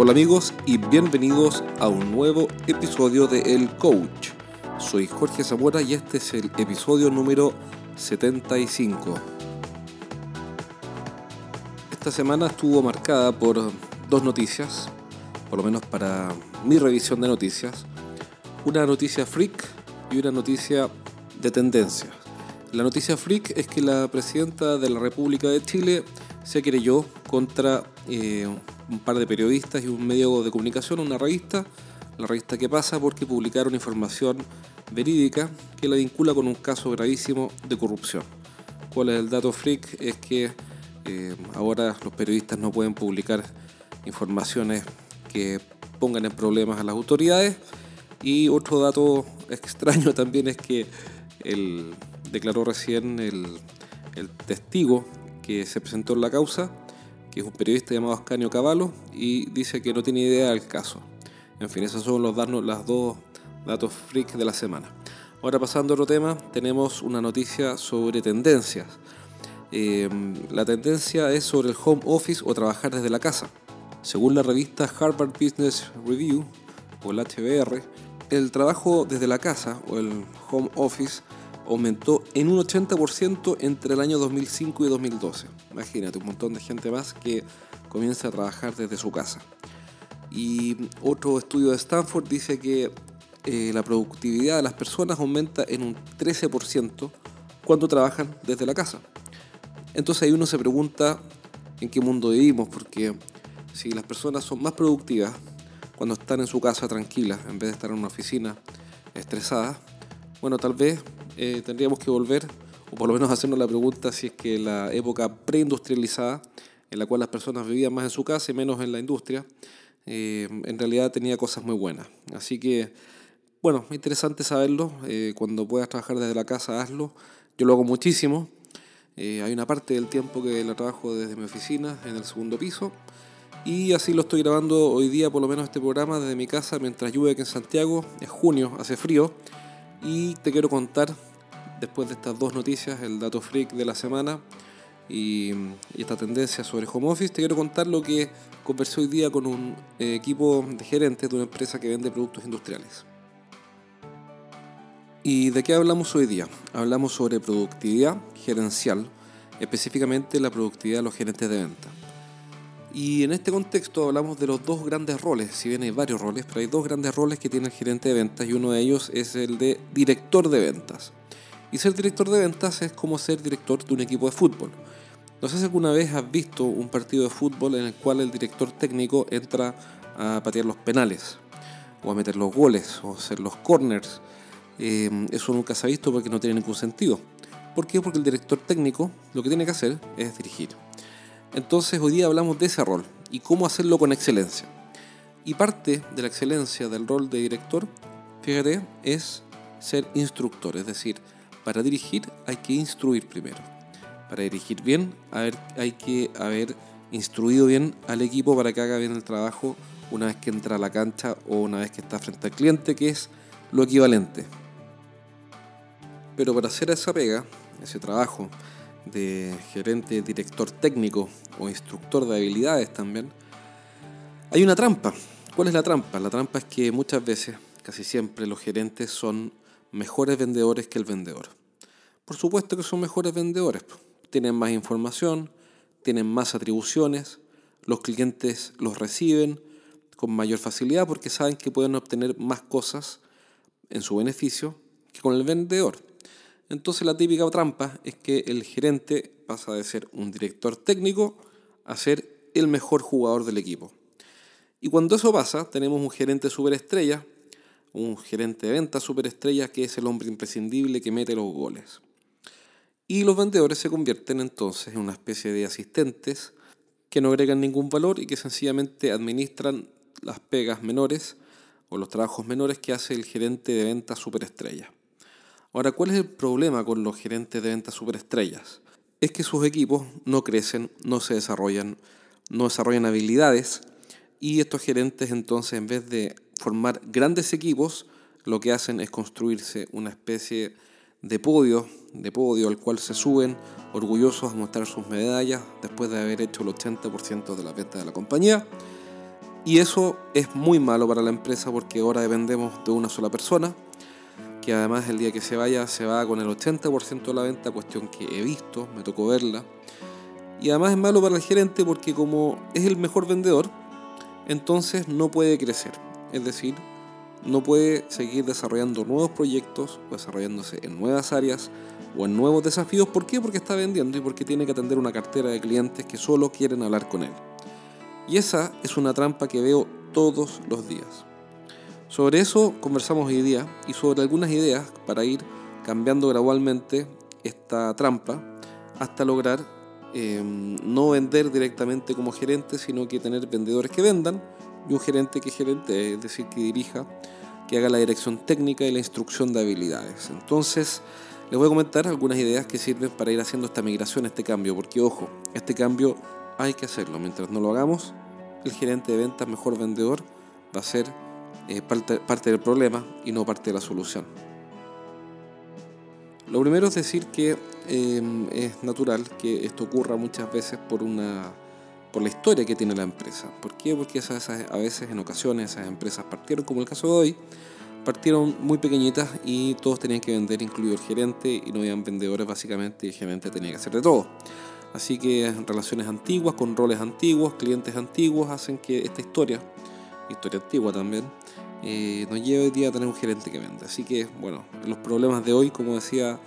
Hola amigos y bienvenidos a un nuevo episodio de El Coach. Soy Jorge Zamora y este es el episodio número 75. Esta semana estuvo marcada por dos noticias, por lo menos para mi revisión de noticias. Una noticia freak y una noticia de tendencias. La noticia freak es que la presidenta de la República de Chile se querelló contra eh, un par de periodistas y un medio de comunicación, una revista, la revista que pasa porque publicaron información verídica que la vincula con un caso gravísimo de corrupción. ¿Cuál es el dato freak? Es que eh, ahora los periodistas no pueden publicar informaciones que pongan en problemas a las autoridades. Y otro dato extraño también es que declaró recién el, testigo que se presentó en la causa, que es un periodista llamado Ascanio Cavallo, y dice que no tiene idea del caso. En fin, esos son los las dos datos freak de la semana. Ahora pasando a otro tema, tenemos una noticia sobre tendencias. Eh, la tendencia es sobre el home office o trabajar desde la casa. Según la revista Harvard Business Review, o el HBR, el trabajo desde la casa o el home office aumentó en un 80% entre el año 2005 y 2012. Imagínate, un montón de gente más que comienza a trabajar desde su casa. Y otro estudio de Stanford dice que eh, la productividad de las personas aumenta en un 13% cuando trabajan desde la casa. Entonces ahí uno se pregunta en qué mundo vivimos, porque si las personas son más productivas cuando están en su casa tranquilas en vez de estar en una oficina estresadas, bueno, tal vez eh, tendríamos que volver, o por lo menos hacernos la pregunta si es que la época preindustrializada, en la cual las personas vivían más en su casa y menos en la industria, eh, en realidad tenía cosas muy buenas. Así que, bueno, interesante saberlo. Eh, cuando puedas trabajar desde la casa, hazlo. Yo lo hago muchísimo. hay una parte del tiempo que lo trabajo desde mi oficina, en el segundo piso. Y así lo estoy grabando hoy día, por lo menos este programa, desde mi casa, mientras llueve aquí en Santiago. Es junio, hace frío. Y te quiero contar después de estas dos noticias, el dato freak de la semana y, esta tendencia sobre home office, te quiero contar lo que conversé hoy día con un eh, equipo de gerentes de una empresa que vende productos industriales. ¿Y de qué hablamos hoy día? Hablamos sobre productividad gerencial, específicamente la productividad de los gerentes de venta. Y en este contexto hablamos de los dos grandes roles, si bien hay varios roles, pero hay dos grandes roles que tiene el gerente de ventas y uno de ellos es el de director de ventas. Y ser director de ventas es como ser director de un equipo de fútbol. No sé si alguna vez has visto un partido de fútbol en el cual el director técnico entra a patear los penales, o a meter los goles, o hacer los corners. Eh, eso nunca se ha visto porque no tiene ningún sentido. ¿Por qué? Porque el director técnico lo que tiene que hacer es dirigir. Entonces hoy día hablamos de ese rol y cómo hacerlo con excelencia. Y parte de la excelencia del rol de director, fíjate, es ser instructor, es decir, para dirigir hay que instruir primero. Para dirigir bien hay que haber instruido bien al equipo para que haga bien el trabajo una vez que entra a la cancha o una vez que está frente al cliente, que es lo equivalente. Pero para hacer esa pega, ese trabajo de gerente, director técnico o instructor de habilidades también, hay una trampa. ¿Cuál es la trampa? La trampa es que muchas veces, casi siempre, los gerentes son mejores vendedores que el vendedor. Por supuesto que son mejores vendedores. Tienen más información, tienen más atribuciones, los clientes los reciben con mayor facilidad porque saben que pueden obtener más cosas en su beneficio que con el vendedor. Entonces la típica trampa es que el gerente pasa de ser un director técnico a ser el mejor jugador del equipo. Y cuando eso pasa, tenemos un gerente superestrella, un gerente de venta superestrella que es el hombre imprescindible que mete los goles. Y los vendedores se convierten entonces en una especie de asistentes que no agregan ningún valor y que sencillamente administran las pegas menores o los trabajos menores que hace el gerente de venta superestrella. Ahora, ¿cuál es el problema con los gerentes de venta superestrellas? Es que sus equipos no crecen, no se desarrollan, no desarrollan habilidades y estos gerentes entonces en vez de formar grandes equipos, lo que hacen es construirse una especie de podio, de podio al cual se suben orgullosos a mostrar sus medallas después de haber hecho el 80% de la venta de la compañía. Y eso es muy malo para la empresa porque ahora dependemos de una sola persona, que además el día que se vaya se va con el 80% de la venta, cuestión que he visto, me tocó verla. Y además es malo para el gerente porque como es el mejor vendedor, entonces no puede crecer. Es decir, no puede seguir desarrollando nuevos proyectos o desarrollándose en nuevas áreas o en nuevos desafíos. ¿Por qué? Porque está vendiendo y porque tiene que atender una cartera de clientes que solo quieren hablar con él. Y esa es una trampa que veo todos los días. Sobre eso conversamos hoy día y sobre algunas ideas para ir cambiando gradualmente esta trampa hasta lograr eh, no vender directamente como gerente, sino que tener vendedores que vendan y un gerente que gerente, es decir, que dirija, que haga la dirección técnica y la instrucción de habilidades. Entonces, les voy a comentar algunas ideas que sirven para ir haciendo esta migración, este cambio, porque ojo, este cambio hay que hacerlo. Mientras no lo hagamos, el gerente de ventas, mejor vendedor, va a ser eh, parte, del problema y no parte de la solución. Lo primero es decir que eh, es natural que esto ocurra muchas veces por una por la historia que tiene la empresa. ¿Por qué? Porque a veces, en ocasiones, esas empresas partieron, como el caso de hoy, partieron muy pequeñitas y todos tenían que vender, incluido el gerente, y no habían vendedores básicamente, y el gerente tenía que hacer de todo. Así que relaciones antiguas, con roles antiguos, clientes antiguos, hacen que esta historia, historia antigua también, eh, nos lleve hoy día a tener un gerente que vende. Así que, bueno, los problemas de hoy, como decía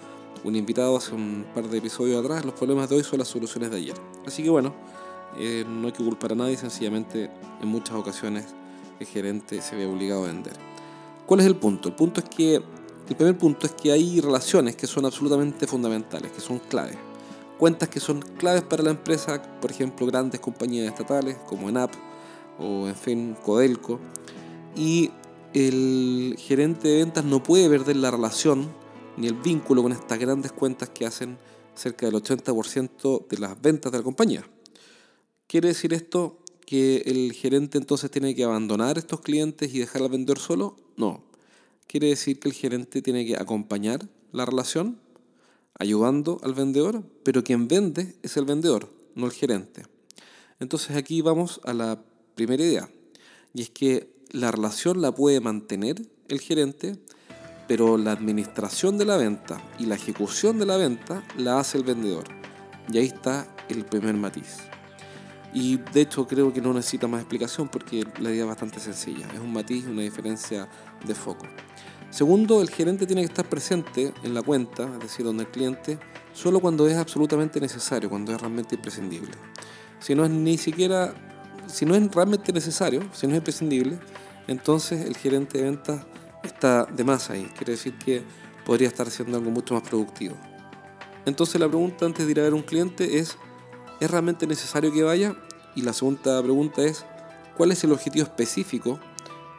un invitado hace un par de episodios atrás, los problemas de hoy son las soluciones de ayer. Así que, bueno, eh, no hay que culpar a nadie, sencillamente en muchas ocasiones el gerente se ve obligado a vender. ¿Cuál es el punto? El punto es que, el primer punto es que hay relaciones que son absolutamente fundamentales, que son claves cuentas que son claves para la empresa, por ejemplo, grandes compañías estatales como ENAP o en fin, Codelco. Y el gerente de ventas no puede perder la relación ni el vínculo con estas grandes cuentas que hacen cerca del 80% de las ventas de la compañía. ¿Quiere decir esto que el gerente entonces tiene que abandonar estos clientes y dejar al vendedor solo? No. ¿Quiere decir que el gerente tiene que acompañar la relación? ayudando al vendedor, pero quien vende es el vendedor, no el gerente. Entonces aquí vamos a la primera idea, y es que la relación la puede mantener el gerente, pero la administración de la venta y la ejecución de la venta la hace el vendedor. Y ahí está el primer matiz. Y de hecho creo que no necesita más explicación porque la idea es bastante sencilla. Es un matiz, una diferencia de foco. Segundo, el gerente tiene que estar presente en la cuenta, es decir, donde el cliente, solo cuando es absolutamente necesario, cuando es realmente imprescindible. Si no es ni siquiera, si no es realmente necesario, si no es imprescindible, entonces el gerente de ventas está de más ahí. Quiere decir que podría estar haciendo algo mucho más productivo. Entonces la pregunta antes de ir a ver un cliente es, ¿es realmente necesario que vaya? Y la segunda pregunta es, ¿cuál es el objetivo específico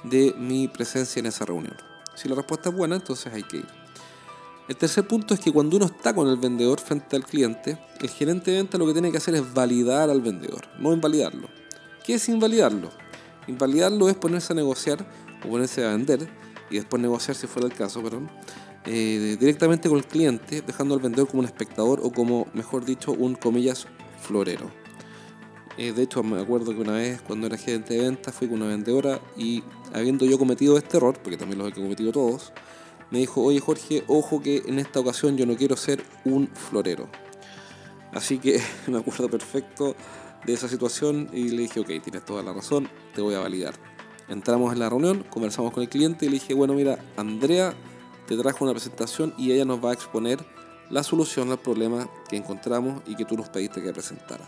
de mi presencia en esa reunión? Si la respuesta es buena, entonces hay que ir. El tercer punto es que cuando uno está con el vendedor frente al cliente, el gerente de venta lo que tiene que hacer es validar al vendedor, no invalidarlo. ¿Qué es invalidarlo? Invalidarlo es ponerse a negociar o ponerse a vender y después negociar si fuera el caso, perdón, eh, directamente con el cliente, dejando al vendedor como un espectador o como, mejor dicho, un comillas florero. Eh, de hecho, me acuerdo que una vez cuando era gerente de ventas fui con una vendedora y habiendo yo cometido este error, porque también lo he cometido todos, me dijo, oye Jorge, ojo que en esta ocasión yo no quiero ser un florero. Así que me acuerdo perfecto de esa situación y le dije, ok, tienes toda la razón, te voy a validar. Entramos en la reunión, conversamos con el cliente y le dije, bueno, mira, Andrea te trajo una presentación y ella nos va a exponer la solución al problema que encontramos y que tú nos pediste que presentaras.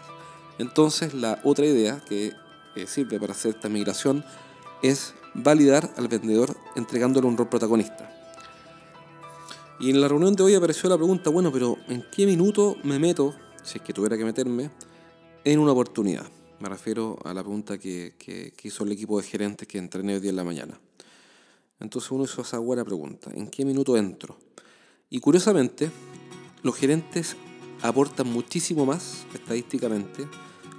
Entonces la otra idea que eh, sirve para hacer esta migración es validar al vendedor entregándole un rol protagonista. Y en la reunión de hoy apareció la pregunta, bueno, pero ¿en qué minuto me meto, si es que tuviera que meterme, en una oportunidad? Me refiero a la pregunta que, que, hizo el equipo de gerentes que entrené hoy día en la mañana. Entonces uno hizo esa buena pregunta, ¿en qué minuto entro? Y curiosamente, los gerentes aportan muchísimo más estadísticamente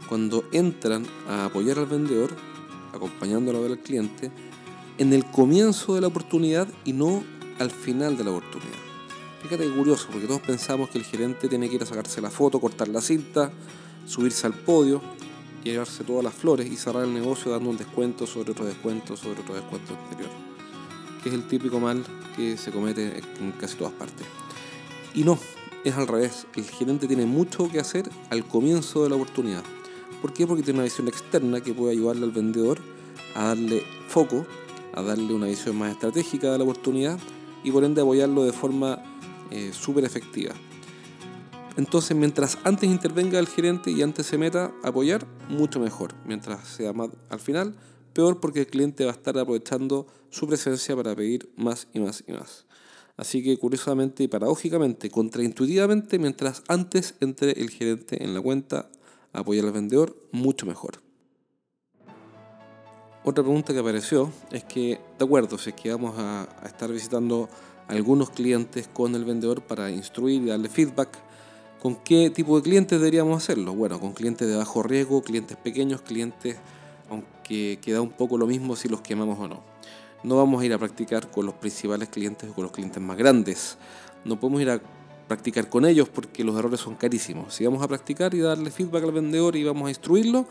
cuando entran a apoyar al vendedor, acompañándolo a ver al cliente, en el comienzo de la oportunidad y no al final de la oportunidad. Fíjate que curioso, porque todos pensamos que el gerente tiene que ir a sacarse la foto, cortar la cinta, subirse al podio, llevarse todas las flores y cerrar el negocio dando un descuento sobre otro descuento sobre otro descuento anterior. Que es el típico mal que se comete en casi todas partes. Y no, es al revés. El gerente tiene mucho que hacer al comienzo de la oportunidad. ¿Por qué? Porque tiene una visión externa que puede ayudarle al vendedor a darle foco, a darle una visión más estratégica de la oportunidad y por ende apoyarlo de forma eh, súper efectiva. Entonces, mientras antes intervenga el gerente y antes se meta a apoyar, mucho mejor. Mientras sea más al final, peor porque el cliente va a estar aprovechando su presencia para pedir más y más y más. Así que curiosamente y paradójicamente, contraintuitivamente, mientras antes entre el gerente en la cuenta a apoyar al vendedor, mucho mejor. Otra pregunta que apareció es que, de acuerdo, si es que vamos a, estar visitando algunos clientes con el vendedor para instruir y darle feedback, ¿con qué tipo de clientes deberíamos hacerlo? Bueno, con clientes de bajo riesgo, clientes pequeños, clientes, aunque queda un poco lo mismo si los quemamos o no. No vamos a ir a practicar con los principales clientes o con los clientes más grandes. No podemos ir a practicar con ellos porque los errores son carísimos. Si vamos a practicar y darle feedback al vendedor y vamos a instruirlo,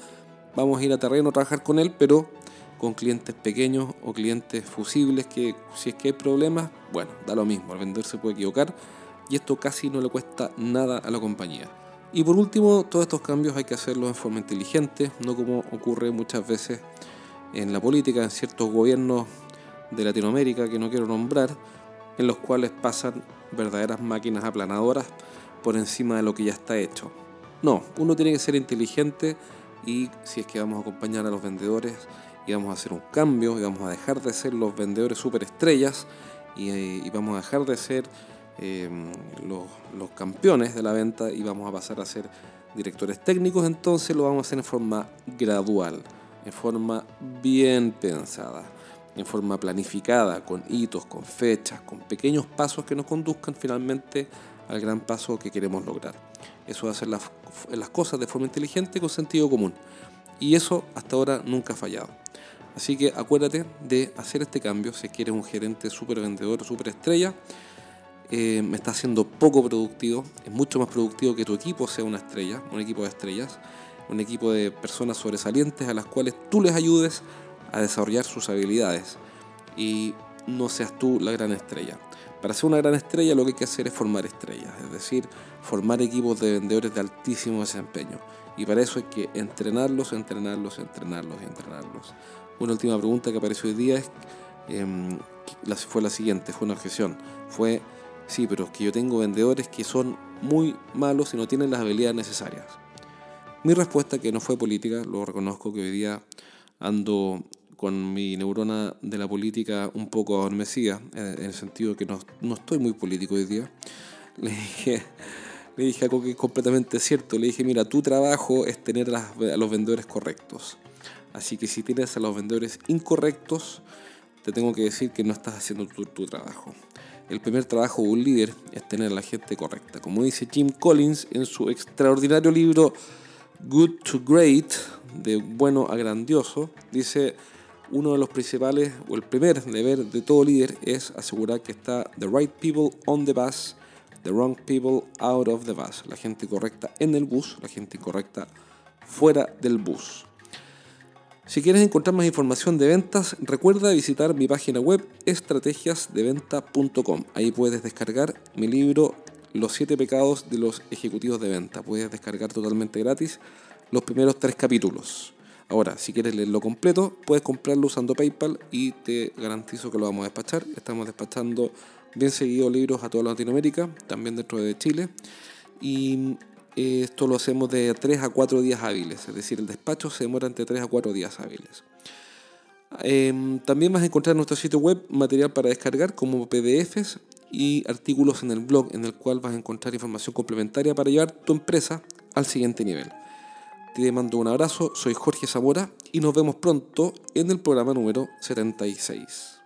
vamos a ir a terreno a trabajar con él, pero con clientes pequeños o clientes fusibles que si es que hay problemas, bueno, da lo mismo, el vendedor se puede equivocar y esto casi no le cuesta nada a la compañía. Y por último, todos estos cambios hay que hacerlos en forma inteligente, no como ocurre muchas veces en la política, en ciertos gobiernos de Latinoamérica que no quiero nombrar, en los cuales pasan verdaderas máquinas aplanadoras por encima de lo que ya está hecho. No, uno tiene que ser inteligente y si es que vamos a acompañar a los vendedores y vamos a hacer un cambio y vamos a dejar de ser los vendedores superestrellas y, vamos a dejar de ser eh, los, campeones de la venta y vamos a pasar a ser directores técnicos, entonces lo vamos a hacer en forma gradual, en forma bien pensada, en forma planificada, con hitos, con fechas, con pequeños pasos que nos conduzcan finalmente al gran paso que queremos lograr. Eso es hacer las, las cosas de forma inteligente con sentido común. Y eso hasta ahora nunca ha fallado. Así que acuérdate de hacer este cambio si quieres un gerente súper vendedor, súper estrella. Eh, me está haciendo poco productivo. Es mucho más productivo que tu equipo sea una estrella, un equipo de estrellas, un equipo de personas sobresalientes a las cuales tú les ayudes a desarrollar sus habilidades y no seas tú la gran estrella. Para ser una gran estrella lo que hay que hacer es formar estrellas, es decir, formar equipos de vendedores de altísimo desempeño. Y para eso hay que entrenarlos, entrenarlos, entrenarlos y entrenarlos. Una última pregunta que apareció hoy día es, eh, fue la siguiente, fue una objeción. Fue, sí, pero es que yo tengo vendedores que son muy malos y no tienen las habilidades necesarias. Mi respuesta, que no fue política, lo reconozco que hoy día ando con mi neurona de la política un poco adormecida, en el sentido que no, no estoy muy político hoy día. Le dije, le dije algo que es completamente cierto. Le dije, mira, tu trabajo es tener a los vendedores correctos. Así que si tienes a los vendedores incorrectos, te tengo que decir que no estás haciendo tu, tu, trabajo. El primer trabajo de un líder es tener a la gente correcta. Como dice Jim Collins en su extraordinario libro Good to Great, de bueno a grandioso, dice, uno de los principales, o el primer deber de todo líder es asegurar que está the right people on the bus, the wrong people out of the bus. La gente correcta en el bus, la gente incorrecta fuera del bus. Si quieres encontrar más información de ventas, recuerda visitar mi página web estrategiasdeventa.com. Ahí puedes descargar mi libro Los 7 pecados de los ejecutivos de venta. Puedes descargar totalmente gratis los primeros tres capítulos. Ahora, si quieres leerlo completo, puedes comprarlo usando PayPal y te garantizo que lo vamos a despachar. Estamos despachando bien seguido libros a toda Latinoamérica, también dentro de Chile. Y esto lo hacemos de 3 a 4 días hábiles, es decir, el despacho se demora entre 3 a 4 días hábiles. Eh, también vas a encontrar en nuestro sitio web material para descargar como PDFs y artículos en el blog en el cual vas a encontrar información complementaria para llevar tu empresa al siguiente nivel. Te mando un abrazo, soy Jorge Zamora y nos vemos pronto en el programa número 76.